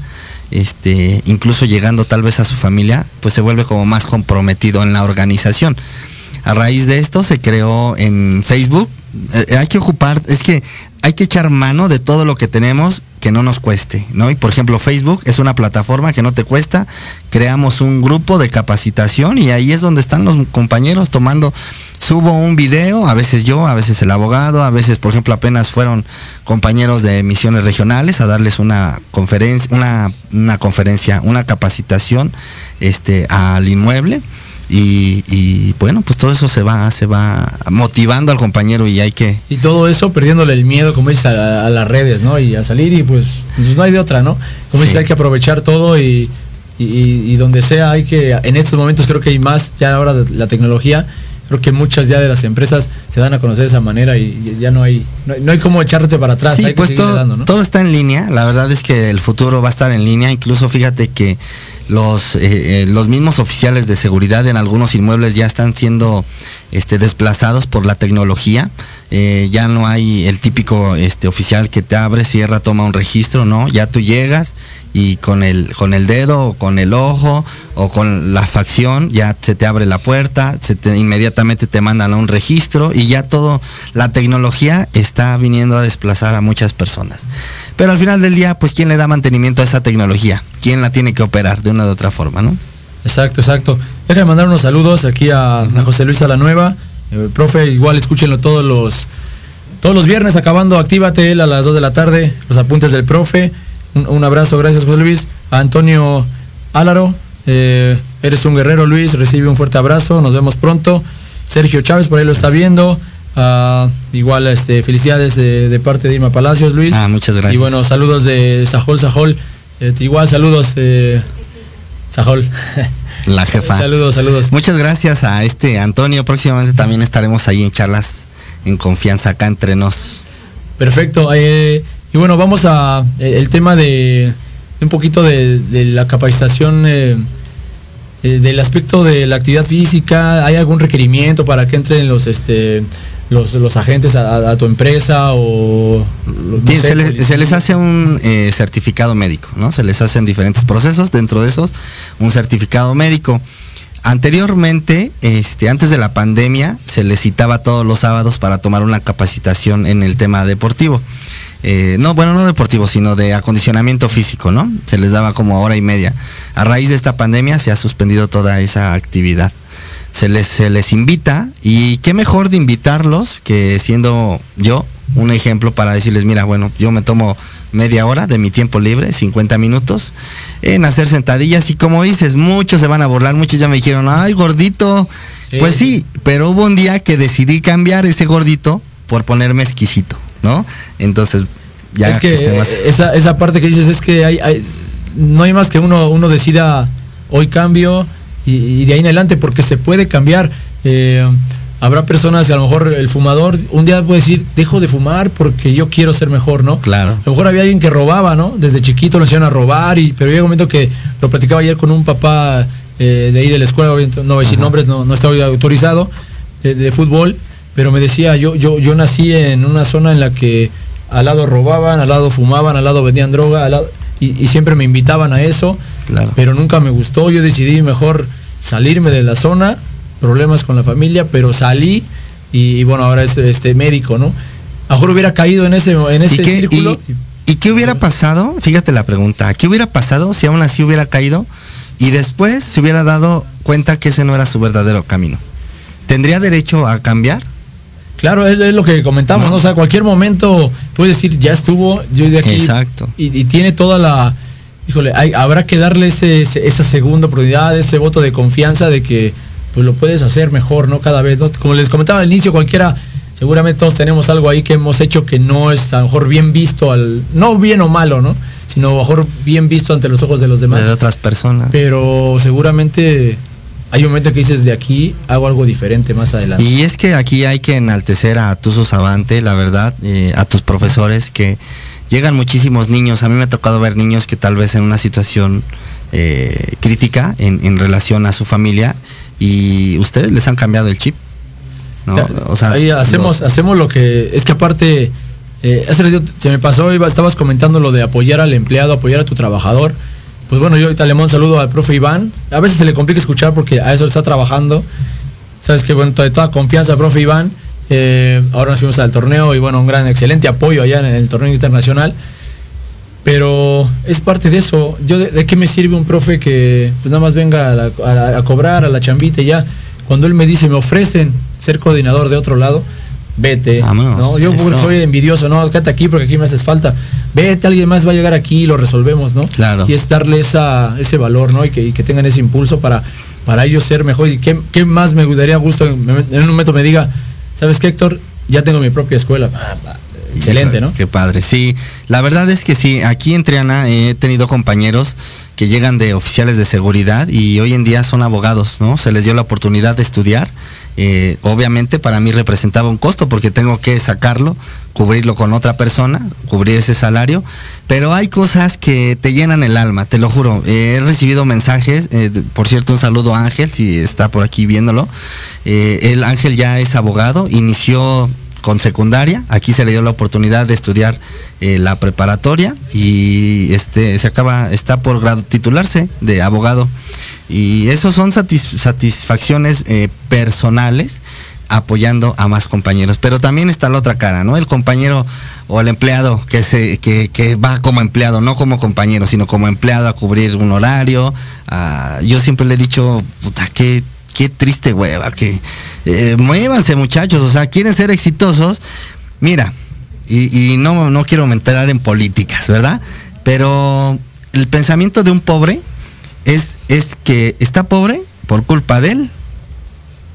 este, incluso llegando tal vez a su familia, pues se vuelve como más comprometido en la organización. A raíz de esto se creó en Facebook. eh, hay que ocupar, es que hay que echar mano de todo lo que tenemos que no nos cueste, ¿no? Y por ejemplo, Facebook es una plataforma que no te cuesta. Creamos un grupo de capacitación y ahí es donde están los compañeros tomando. Subo un video, a veces yo, a veces el abogado, a veces, por ejemplo, apenas fueron compañeros de misiones regionales a darles una conferencia, una, una conferencia, una capacitación este, al inmueble. Y, y, bueno, pues todo eso se va, se va motivando al compañero y hay que, Y todo eso perdiéndole el miedo, como dices, a, a las redes, ¿no? Y a salir y pues, pues no hay de otra, ¿no? Como Sí. dices, hay que aprovechar todo y, y- y donde sea hay que, en estos momentos creo que hay más, ya ahora la tecnología, creo que muchas ya de las empresas se dan a conocer de esa manera y ya no hay, no, hay- no hay como echarte para atrás, Sí, hay que pues seguirle todo, dando, ¿no? todo está en línea. La verdad es que el futuro va a estar en línea. Incluso fíjate que los, eh, eh, los mismos oficiales de seguridad en algunos inmuebles ya están siendo este, desplazados por la tecnología. Eh, ya no hay el típico este, oficial que te abre, cierra, toma un registro, no, ya tú llegas y con el, con el dedo o con el ojo o con la facción ya se te abre la puerta, se te, inmediatamente te mandan a un registro y ya todo, la tecnología está viniendo a desplazar a muchas personas. Pero al final del día, pues ¿quién le da mantenimiento a esa tecnología? ¿Quién la tiene que operar de una u otra forma, no? Exacto, exacto. Déjame mandar unos saludos aquí a, a José Luis Alanueva. Eh, profe, igual escúchenlo todos los todos los viernes acabando, actívate él a las 2 de la tarde, los apuntes del profe. Un, un abrazo, gracias José Luis. A Antonio Álaro, eh, eres un guerrero Luis, recibe un fuerte abrazo, nos vemos pronto. Sergio Chávez, por ahí lo está viendo. Ah, igual este, felicidades de, de parte de Irma Palacios, Luis. Ah, muchas gracias. Y bueno, saludos de Sajol, Sajol. Eh, igual saludos, eh, Sajol. La jefa. Saludos, saludos. Muchas gracias a este Antonio. Próximamente también estaremos ahí en charlas en confianza acá entre nos. Perfecto. eh, y bueno, vamos a eh, el tema de un poquito de, de la capacitación eh, eh, del aspecto de la actividad física. ¿Hay algún requerimiento para que entren los este los, los agentes a, a tu empresa o no Sí, sé, se, les, se les hace un eh, certificado médico, ¿no? Se les hacen diferentes procesos, dentro de esos, un certificado médico. Anteriormente, este, antes de la pandemia, se les citaba todos los sábados para tomar una capacitación en el tema deportivo. Eh, no, bueno, no deportivo, sino de acondicionamiento físico, ¿no? Se les daba como hora y media. A raíz de esta pandemia se ha suspendido toda esa actividad. Se les, se les invita y qué mejor de invitarlos que siendo yo un ejemplo para decirles, mira, bueno, yo me tomo media hora de mi tiempo libre, 50 minutos, en hacer sentadillas y como dices, muchos se van a burlar, muchos ya me dijeron, ay, gordito. Sí. Pues sí, pero hubo un día que decidí cambiar ese gordito por ponerme exquisito, ¿no? Entonces, ya es que esté más- esa, esa parte que dices es que hay, hay- no hay más que uno, uno decida hoy cambio y, y de ahí en adelante porque se puede cambiar. Eh, habrá personas que a lo mejor el fumador un día puede decir, dejo de fumar porque yo quiero ser mejor, ¿no? Claro. A lo mejor había alguien que robaba, ¿no? Desde chiquito lo enseñaron a robar, y, pero llega un momento que lo platicaba ayer con un papá eh, de ahí de la escuela, no voy a decir nombres, no, no está autorizado, de, de fútbol, pero me decía, yo, yo, yo nací en una zona en la que al lado robaban, al lado fumaban, al lado vendían droga, al lado, y, y siempre me invitaban a eso, Claro. pero nunca me gustó, yo decidí mejor salirme de la zona, problemas con la familia, pero salí y, y bueno, ahora es este médico, ¿no? A lo mejor hubiera caído en ese, en ese ¿Y qué, círculo. y- y qué hubiera pasado? Fíjate la pregunta. ¿Qué hubiera pasado si aún así hubiera caído y después se hubiera dado cuenta que ese no era su verdadero camino? ¿Tendría derecho a cambiar? Claro, es, es lo que comentamos, ¿no? O sea, cualquier momento puede decir, ya estuvo, yo de aquí. Exacto. Y, y tiene toda la. Híjole, hay- habrá que darle ese, ese- esa segunda oportunidad, ese voto de confianza de que pues lo puedes hacer mejor, ¿no? Cada vez, ¿no? Como les comentaba al inicio, cualquiera, seguramente todos tenemos algo ahí que hemos hecho que no es a lo mejor bien visto al. No bien o malo, ¿no? Sino a lo mejor bien visto ante los ojos de los demás. De otras personas. Pero seguramente hay un momento que dices, de aquí hago algo diferente más adelante. Y es que aquí hay que enaltecer a Tuzo Savante, la verdad, eh, a tus profesores, que llegan muchísimos niños. A mí me ha tocado ver niños que tal vez en una situación eh, crítica en, en relación a su familia y ustedes les han cambiado el chip. ¿no? O sea, ahí hacemos, lo- hacemos lo que. Es que aparte, eh, hace se me pasó, iba- estabas comentando lo de apoyar al empleado, apoyar a tu trabajador. Pues bueno, yo ahorita le mando un saludo al profe Iván. A veces se le complica escuchar porque a eso está trabajando. Sabes que bueno, de toda confianza, profe Iván. Eh, ahora nos fuimos al torneo y bueno, un gran, excelente apoyo allá en el torneo internacional. Pero es parte de eso. Yo de, de qué me sirve un profe que pues nada más venga a, la- a la- a cobrar a la chambita y ya. Cuando él me dice, me ofrecen ser coordinador de otro lado, vete. Vámonos, ¿no? Yo eso. soy envidioso, no, quédate aquí porque aquí me haces falta. Vete, alguien más va a llegar aquí y lo resolvemos, ¿no? Claro. Y es darle esa, ese valor, ¿no? Y que, y que tengan ese impulso para, para ellos ser mejor. ¿Y qué, qué más me gustaría gusto en, en un momento me diga, ¿sabes qué, Héctor? Ya tengo mi propia escuela. Ah, Excelente, ¿no? Qué padre, sí. La verdad es que sí, aquí en Triana he tenido compañeros que llegan de oficiales de seguridad y hoy en día son abogados, ¿no? Se les dio la oportunidad de estudiar. Eh, obviamente para mí representaba un costo porque tengo que sacarlo, cubrirlo con otra persona, cubrir ese salario, pero hay cosas que te llenan el alma, te lo juro. Eh, he recibido mensajes, eh, por cierto un saludo a Ángel, si está por aquí viéndolo. el Ángel ya es abogado, inició con secundaria. Aquí se le dio la oportunidad de estudiar eh, la preparatoria y este se acaba, está por grado titularse de abogado. Y eso son satisfacciones eh, personales apoyando a más compañeros. Pero también está la otra cara, ¿no? El compañero o el empleado que se que, que va como empleado, no como compañero, sino como empleado a cubrir un horario. yo siempre le he dicho, puta, qué, qué triste hueva, que eh, muévanse muchachos, o sea, quieren ser exitosos. Mira, y, no, no quiero entrar en políticas, ¿verdad? Pero el pensamiento de un pobre es, es que está pobre por culpa del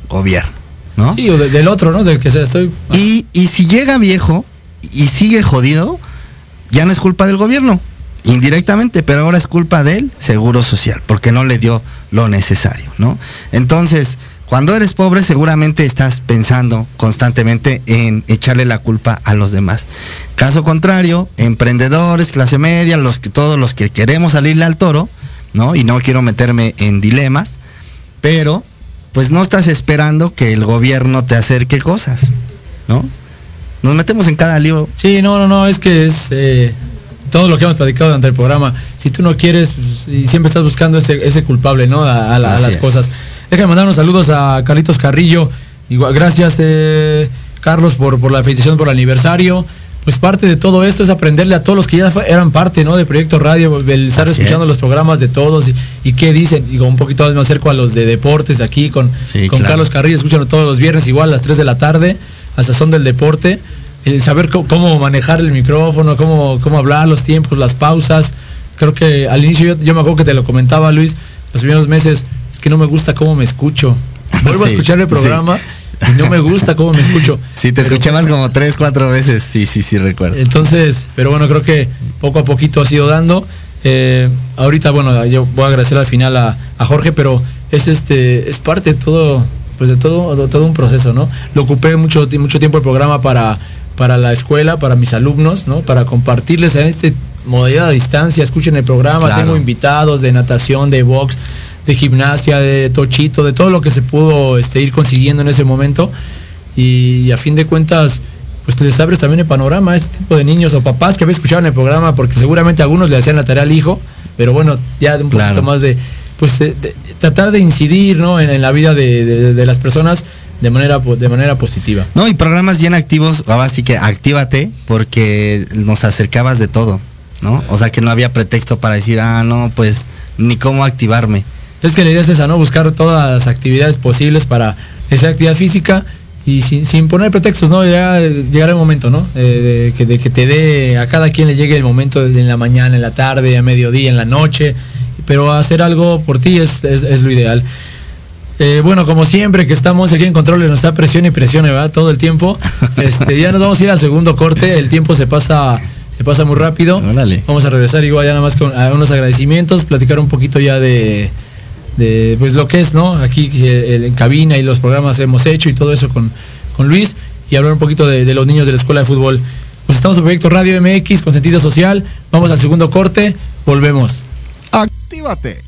gobierno, ¿no? Sí, o del otro, ¿no? Del que sea, estoy... Y, y si llega viejo y sigue jodido, ya no es culpa del gobierno, indirectamente, pero ahora es culpa del seguro social, porque no le dio lo necesario, ¿no? Entonces, cuando eres pobre seguramente estás pensando constantemente en echarle la culpa a los demás. Caso contrario, emprendedores, clase media, los que todos los que queremos salirle al toro, ¿no? Y no quiero meterme en dilemas, pero pues no estás esperando que el gobierno te acerque cosas, ¿no? Nos metemos en cada libro. Sí, no, no, no, es que es eh, todo lo que hemos platicado durante el programa. Si tú no quieres pues, y siempre estás buscando ese, culpable, ¿no? A, las cosas. Déjame mandar unos saludos a Carlitos Carrillo. Igual, gracias, eh, Carlos, por, por la felicitación por el aniversario. Pues parte de todo esto es aprenderle a todos los que ya eran parte ¿no? de Proyecto Radio, el estar escuchando los programas de todos y, qué dicen. Digo, un poquito más me acerco a los de deportes aquí con, con Carlos Carrillo, escuchan todos los viernes igual a las 3 de la tarde, al sazón del deporte. El saber cómo, manejar el micrófono, cómo, cómo hablar, los tiempos, las pausas. Creo que al inicio yo, yo me acuerdo que te lo comentaba Luis, los primeros meses es que no me gusta cómo me escucho. Vuelvo a escuchar el programa y no me gusta cómo me escucho. Sí, te escuchabas como tres, cuatro veces, sí, sí, sí, recuerdo. Entonces, pero bueno, creo que poco a poquito ha sido dando. Eh, ahorita, bueno, yo voy a agradecer al final a, Jorge, pero es este, es parte de todo, pues de todo, de todo un proceso, ¿no? Lo ocupé mucho, mucho tiempo el programa para, para la escuela, para mis alumnos, ¿no? Para compartirles a este modalidad a distancia, escuchen el programa, tengo invitados de natación, de box, de gimnasia, de tochito, de todo lo que se pudo este, ir consiguiendo en ese momento. Y, a fin de cuentas, pues les abres también el panorama a este tipo de niños o papás que habían escuchado en el programa, porque seguramente algunos le hacían la tarea al hijo, pero bueno, ya de un poquito más de, pues tratar de incidir ¿no? en, la vida de, las personas de manera de manera positiva. No, y programas bien activos, ahora sí que actívate porque nos acercabas de todo, ¿no? O sea que no había pretexto para decir, ah, no, pues ni cómo activarme. Es que la idea es esa, ¿no? Buscar todas las actividades posibles para esa actividad física y sin, poner pretextos, ¿no? Ya llegará el momento, ¿no? de, que, te dé, a cada quien le llegue el momento en la mañana, en la tarde, a mediodía, en la noche, pero hacer algo por ti es, lo ideal. Eh, bueno, como siempre que estamos aquí en control nos está presión y presión, ¿verdad? Todo el tiempo. Este, ya nos vamos a ir al segundo corte, el tiempo se pasa se pasa muy rápido. Vamos a regresar igual ya nada más con unos agradecimientos, platicar un poquito ya de, de pues lo que es, ¿no? Aquí en cabina y los programas hemos hecho y todo eso con, con Luis y hablar un poquito de, los niños de la escuela de fútbol. Pues estamos en Proyecto Radio MX con sentido social. Vamos al segundo corte, volvemos. Actívate.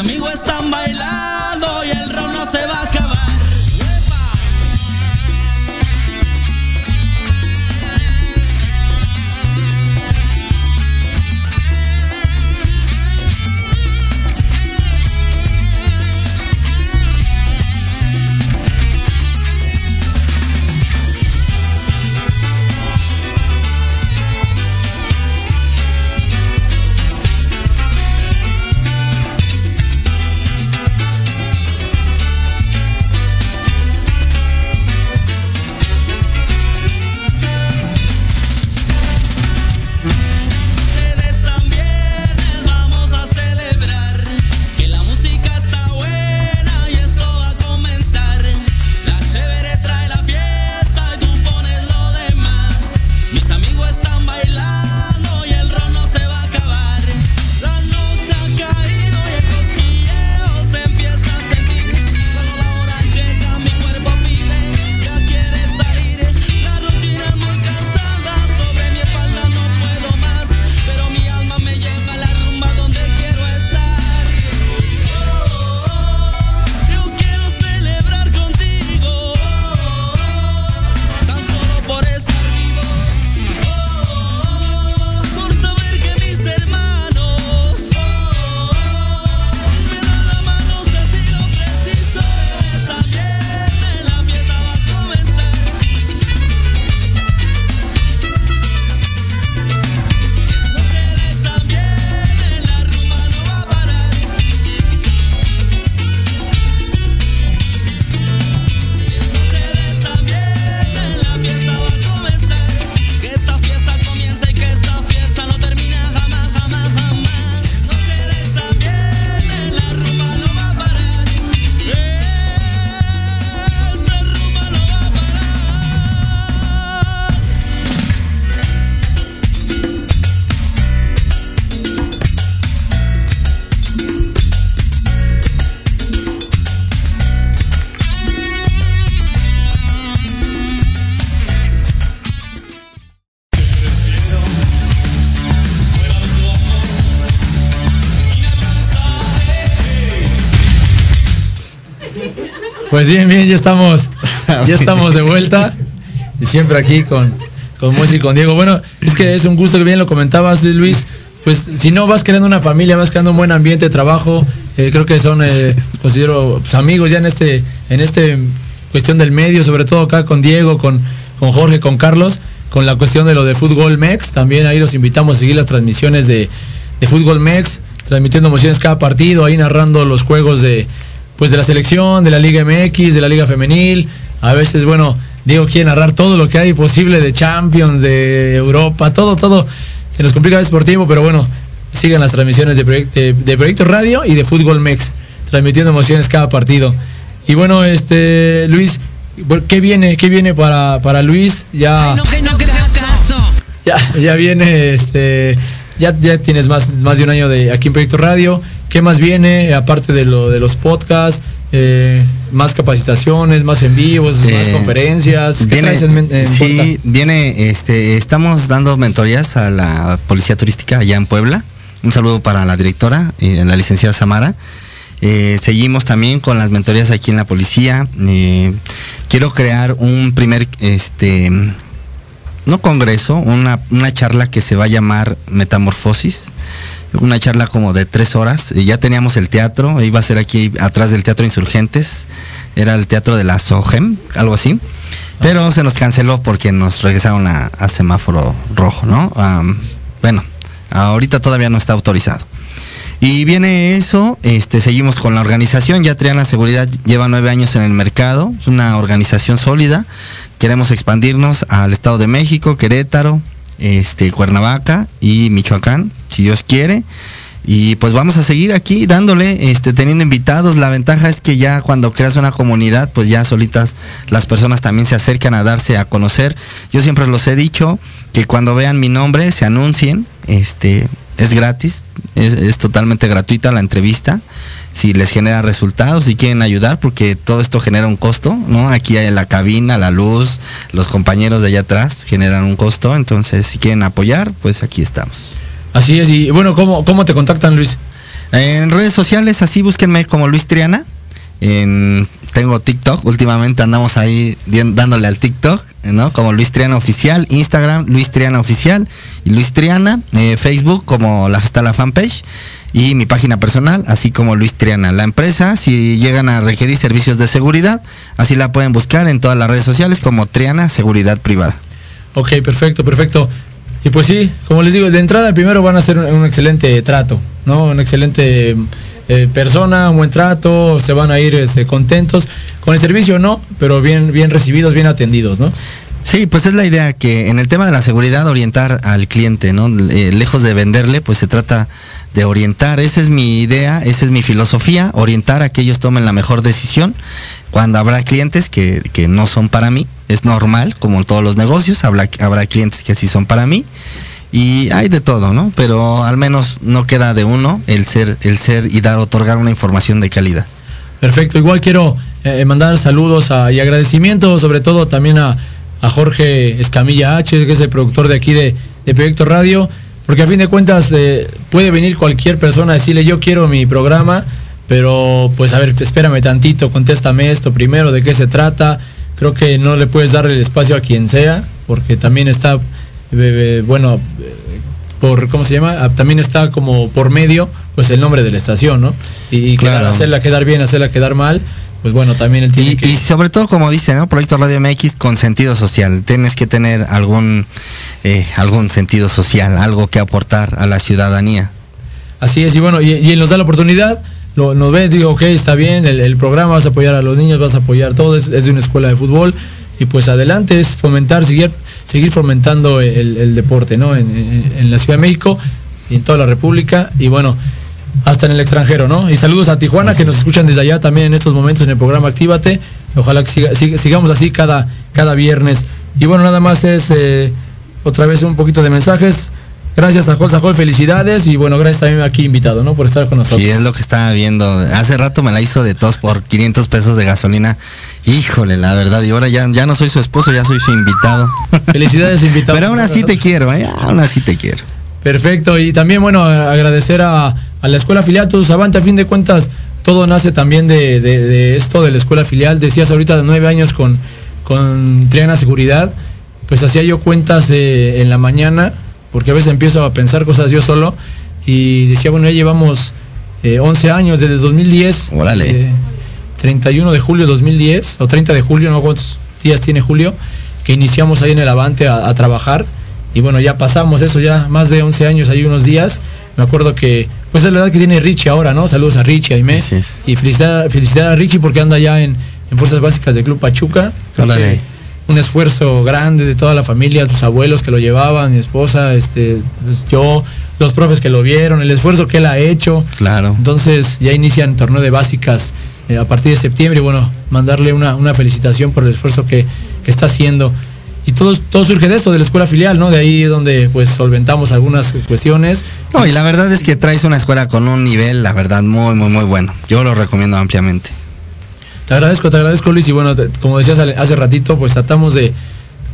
amigos están bailando. Bien, bien, ya estamos, ya estamos de vuelta. Y siempre aquí con, con Moisés y con Diego. Bueno, es que es un gusto que bien lo comentabas, Luis. Pues si no vas creando una familia, vas creando un buen ambiente de trabajo. eh, creo que son, eh, considero, pues, amigos ya en este, en este cuestión del medio, sobre todo acá con Diego, con, con Jorge, con Carlos, con la cuestión de lo de Fútbol Mex. También ahí los invitamos a seguir las transmisiones de, de Fútbol Mex, transmitiendo emociones cada partido, ahí narrando los juegos de, pues de la selección, de la Liga MX, de la Liga Femenil. A veces, bueno, Diego quiere narrar todo lo que hay posible de Champions, de Europa, todo, todo. Se nos complica a veces por tiempo, pero bueno, sigan las transmisiones de, de, de Proyecto Radio y de Fútbol Mex, transmitiendo emociones cada partido. Y bueno, este, Luis, ¿qué viene? ¿Qué viene para, para Luis? Ya, ya, ya viene, este, ya, ya tienes más, más de un año de aquí en Proyecto Radio. ¿Qué más viene? Aparte de lo de los podcasts, eh, más capacitaciones, más en vivos, más conferencias. ¿Qué Viene, en en sí, viene, este, estamos dando mentorías a la Policía Turística allá en Puebla. Un saludo para la directora, eh, la licenciada Samara. Eh, seguimos también con las mentorías aquí en la policía. Eh, quiero crear un primer, este, no congreso, una, una charla que se va a llamar Metamorfosis. Una charla como de tres horas. Eh, ya teníamos el teatro, iba a ser aquí atrás del Teatro Insurgentes. Era el teatro de la SOGEM, algo así. Pero se nos canceló porque nos regresaron a, semáforo rojo, ¿no? Am, bueno, ahorita todavía no está autorizado. Y viene eso, este, seguimos con la organización, ya Triana Seguridad lleva nueve años en el mercado, es una organización sólida, queremos expandirnos al Estado de México, Querétaro, este, Cuernavaca y Michoacán, si Dios quiere. Y pues vamos a seguir aquí dándole, este, teniendo invitados. La ventaja es que ya cuando creas una comunidad, pues ya solitas las personas también se acercan a darse a conocer. Yo siempre los he dicho que cuando vean mi nombre se anuncien, este, es gratis, es, totalmente gratuita la entrevista. Si les genera resultados, si quieren ayudar, porque todo esto genera un costo, ¿no? Aquí hay la cabina, la luz, los compañeros de allá atrás generan un costo, entonces si quieren apoyar, pues aquí estamos. Así es, y bueno, ¿cómo, cómo te contactan, Luis? En redes sociales, así búsquenme como Luis Triana. En, tengo TikTok, últimamente andamos ahí dándole al TikTok, ¿no? Como Luis Triana Oficial, Instagram, Luis Triana Oficial y Luis Triana, eh, Facebook como la, está la fanpage y mi página personal, así como Luis Triana. La empresa, si llegan a requerir servicios de seguridad, así la pueden buscar en todas las redes sociales como Triana Seguridad Privada. Ok, perfecto, perfecto. Y pues sí, como les digo, de entrada primero van a hacer un, un excelente trato, ¿no? Un excelente eh, persona, un buen trato, se van a ir este, contentos. Con el servicio no, pero bien, bien recibidos, bien atendidos, ¿no? Sí, pues es la idea que en el tema de la seguridad orientar al cliente, ¿no? Eh, lejos de venderle, pues se trata de orientar. Esa es mi idea, esa es mi filosofía, orientar a que ellos tomen la mejor decisión. Cuando habrá clientes que, que no son para mí, es normal, como en todos los negocios, habrá, habrá clientes que sí son para mí. Y hay de todo, ¿no? Pero al menos no queda de uno el ser, el ser y dar, otorgar una información de calidad. Perfecto, igual quiero eh, mandar saludos y agradecimientos, sobre todo también a, a Jorge Escamilla H, que es el productor de aquí de, de Proyecto Radio, porque a fin de cuentas eh, puede venir cualquier persona a decirle yo quiero mi programa, pero pues a ver, espérame tantito, contéstame esto primero, de qué se trata. Creo que no le puedes dar el espacio a quien sea, porque también está, eh, eh, bueno, eh, por, ¿cómo se llama? Ah, También está como por medio, pues el nombre de la estación, ¿no? Y, quedar- Claro. hacerla quedar bien, hacerla quedar mal, pues bueno, también él tiene Y, que... y sobre todo, como dice, ¿no? Proyecto Radio MX con sentido social. Tienes que tener algún, eh, algún sentido social, algo que aportar a la ciudadanía. Así es, y bueno, y, y él nos da la oportunidad, lo- nos ve, digo, ok, está bien, el, el programa vas a apoyar a los niños, vas a apoyar todo, es, es de una escuela de fútbol, y pues adelante es fomentar, seguir, seguir fomentando el, el deporte, ¿no? En, en- en la Ciudad de México y en toda la República, y bueno, hasta en el extranjero, ¿no? Y saludos a Tijuana, que nos escuchan desde allá también en estos momentos en el programa Actívate, ojalá que siga- siga- sigamos así cada, cada viernes. Y bueno, nada más es eh, otra vez un poquito de mensajes. Gracias a Jol Sajol, felicidades y bueno, gracias también aquí invitado, ¿no? Por estar con nosotros. Sí, es lo que estaba viendo. Hace rato me la hizo de tos por 500 pesos de gasolina. Híjole, la verdad. Y ahora ya, ya no soy su esposo, ya soy su invitado. Felicidades, invitado. Pero aún así te quiero, ¿eh? Aún así te quiero. Perfecto, y también bueno, agradecer a, a la escuela Filiatus, Avante, a fin de cuentas, todo nace también de, de- de esto de la escuela filial. Decías ahorita de nueve años con, con Triana Seguridad, pues hacía yo cuentas eh, en la mañana, porque a veces empiezo a pensar cosas yo solo, y decía, bueno, ya llevamos eh, 11 años, desde 2010. Órale. eh, 31 de julio de 2010, o 30 de julio, no cuántos días tiene julio, que iniciamos ahí en el Avante a, a trabajar. Y bueno, ya pasamos eso, ya más de 11 años, hay unos días. Me acuerdo que, pues es la edad que tiene Richie ahora, ¿no? Saludos a Richie, a Aimé. Así es. Y felicidad, felicidad a Richie porque anda ya en, en Fuerzas Básicas del Club Pachuca. Creo Órale. que un esfuerzo grande de toda la familia, tus abuelos que lo llevaban, mi esposa, este, pues, yo, los profes que lo vieron, el esfuerzo que él ha hecho. Claro. Entonces ya inician torneo de básicas eh, a partir de septiembre y bueno, mandarle una, una felicitación por el esfuerzo que, que está haciendo. Y todo, todo surge de eso, de la escuela filial, ¿no? De ahí donde pues solventamos algunas cuestiones. No, y la verdad es que traes una escuela con un nivel, la verdad, muy, muy, muy bueno. Yo lo recomiendo ampliamente. Te agradezco, te agradezco Luis y bueno, te- como decías hace ratito, pues tratamos de,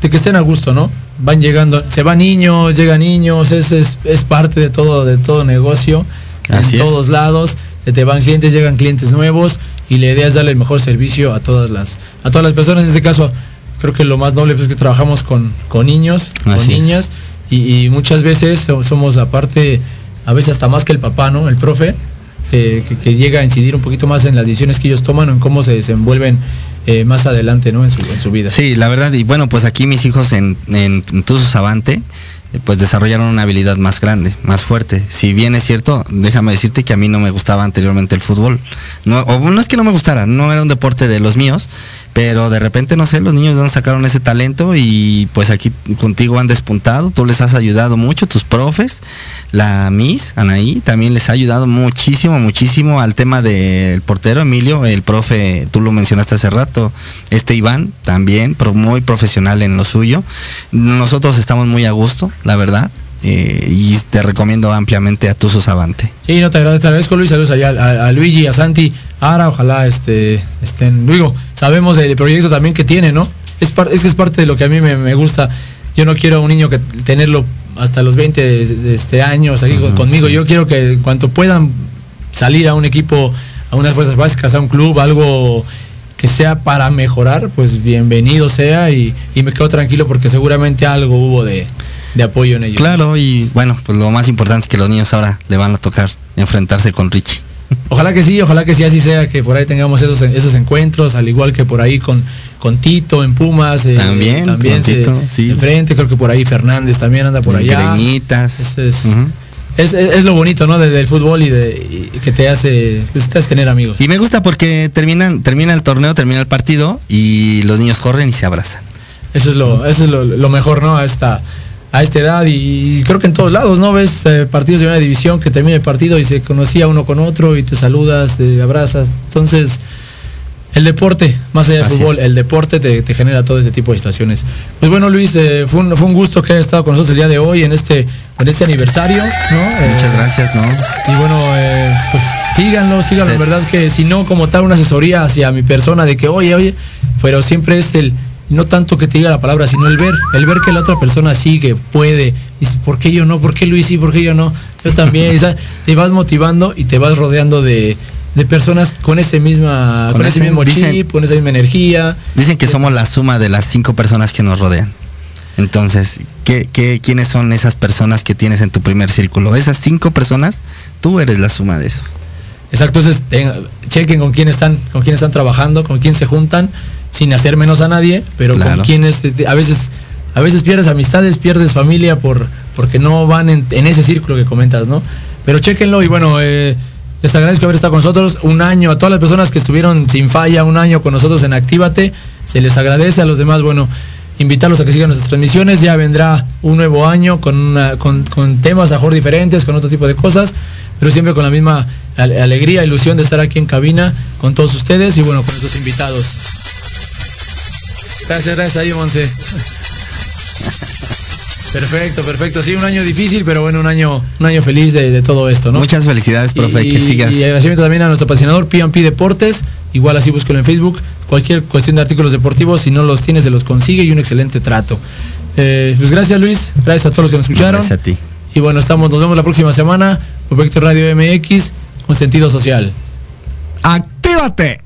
de que estén a gusto, ¿no? Van llegando, se van niños, llegan niños, es, es, es parte de todo, de todo negocio, Así en es. todos lados, se te van clientes, llegan clientes nuevos y la idea es darle el mejor servicio a todas las, a todas las personas, en este caso creo que lo más noble pues, es que trabajamos con, con niños, con Así niñas y, y muchas veces so- somos la parte, a veces hasta más que el papá, ¿no? El profe, que, llega a incidir un poquito más en las decisiones que ellos toman o en cómo se desenvuelven eh, más adelante, ¿no? En su, vida. Sí, la verdad, y bueno, pues aquí mis hijos en, en, en Avante, eh, pues desarrollaron una habilidad más grande, más fuerte. Si bien es cierto, déjame decirte que a mí no me gustaba anteriormente el fútbol. No, o no es que no me gustara, no era un deporte de los míos, pero de repente, no sé, los niños dónde sacaron ese talento y pues aquí contigo han despuntado, tú les has ayudado mucho, tus profes, la Miss, Anaí, también les ha ayudado muchísimo, muchísimo al tema del portero Emilio, el profe, tú lo mencionaste hace rato, este Iván también, pro- muy profesional en lo suyo. Nosotros estamos muy a gusto, la verdad, eh, y te recomiendo ampliamente a Tuzos Avante. Sí, no te agradezco, te agradezco Luis, saludos allá a, a Luigi, a Santi, Ara, ojalá este, estén, digo, sabemos del proyecto también que tiene, ¿no? Es, par- es que es parte de lo que a mí me, me gusta. Yo no quiero a un niño que tenerlo hasta los 20 de- de este años aquí conmigo. sí. Yo quiero que en cuanto puedan salir a un equipo, a unas fuerzas básicas, a un club, algo que sea para mejorar, pues bienvenido sea y, y me quedo tranquilo porque seguramente algo hubo de, de apoyo en ellos. Claro, y bueno, pues lo más importante es que los niños ahora le van a tocar enfrentarse con Richie. Ojalá que sí, ojalá que sí así sea, que por ahí tengamos esos, esos encuentros, al igual que por ahí con, con Tito en Pumas. eh, También, con se- Tito, sí. Enfrente, creo que por ahí Fernández también anda por allá. Greñitas. Es, es, Ujú. es- es- es lo bonito, ¿no? de- del fútbol y, de, y que te hace, pues, te hace tener amigos. Y me gusta porque terminan, termina el torneo, termina el partido y los niños corren y se abrazan. Eso es lo, eso es lo, lo mejor, ¿no? A esta, a esta edad y, creo que en todos lados, ¿no? Ves eh, partidos de una división que termina el partido y se conocía uno con otro y te saludas, te abrazas. Entonces, el deporte, más allá del Así fútbol, es. el deporte te, te genera todo ese tipo de situaciones. Pues bueno, Luis, eh, fue, un, fue un gusto que hayas estado con nosotros el día de hoy en este, en este aniversario, ¿no? Eh, Muchas gracias, ¿no? y bueno, eh, pues síganlo, síganlo. Sí. verdad que si no como tal una asesoría hacia mi persona de que, oye, oye, pero siempre es el, no tanto que te diga la palabra, sino el ver, el ver que la otra persona sigue, puede. Dices, ¿por qué yo no? ¿Por qué Luis sí? ¿Por qué yo no? Yo también. te vas motivando y te vas rodeando de, de personas con ese misma, con, Con ese ese- mismo dicen- chip, con esa misma energía. Dicen que somos la suma de las cinco personas que nos rodean. Entonces, ¿qué, qué, quiénes son esas personas que tienes en tu primer círculo? Esas cinco personas, tú eres la suma de eso. Exacto, entonces ten- chequen con quién están, con quién están trabajando, con quién se juntan, sin hacer menos a nadie, pero Claro. con quienes este, a veces, a veces pierdes amistades, pierdes familia por, porque no van en, en ese círculo que comentas, ¿no? Pero chequenlo y bueno, eh, les agradezco haber estado con nosotros un año, a todas las personas que estuvieron sin falla un año con nosotros en Actívate, se les agradece, a los demás, bueno, invitarlos a que sigan nuestras transmisiones, ya vendrá un nuevo año con, una- con, con temas a mejor diferentes, con otro tipo de cosas, pero siempre con la misma ale- alegría, ilusión de estar aquí en cabina con todos ustedes y bueno, con nuestros invitados. Gracias, gracias ahí, Monse. Perfecto, perfecto. Sí, un año difícil, pero bueno, un año, un año feliz de, de todo esto, ¿no? Muchas felicidades, profe, y, que sigas. Y agradecimiento también a nuestro patrocinador P&P Deportes. Igual así búsquelo en Facebook. Cualquier cuestión de artículos deportivos, si no los tiene, se los consigue y un excelente trato. Eh, pues gracias Luis, gracias a todos los que nos escucharon. Gracias a ti. Y bueno, estamos, nos vemos la próxima semana. Proyecto Radio MX con sentido social. ¡Actívate!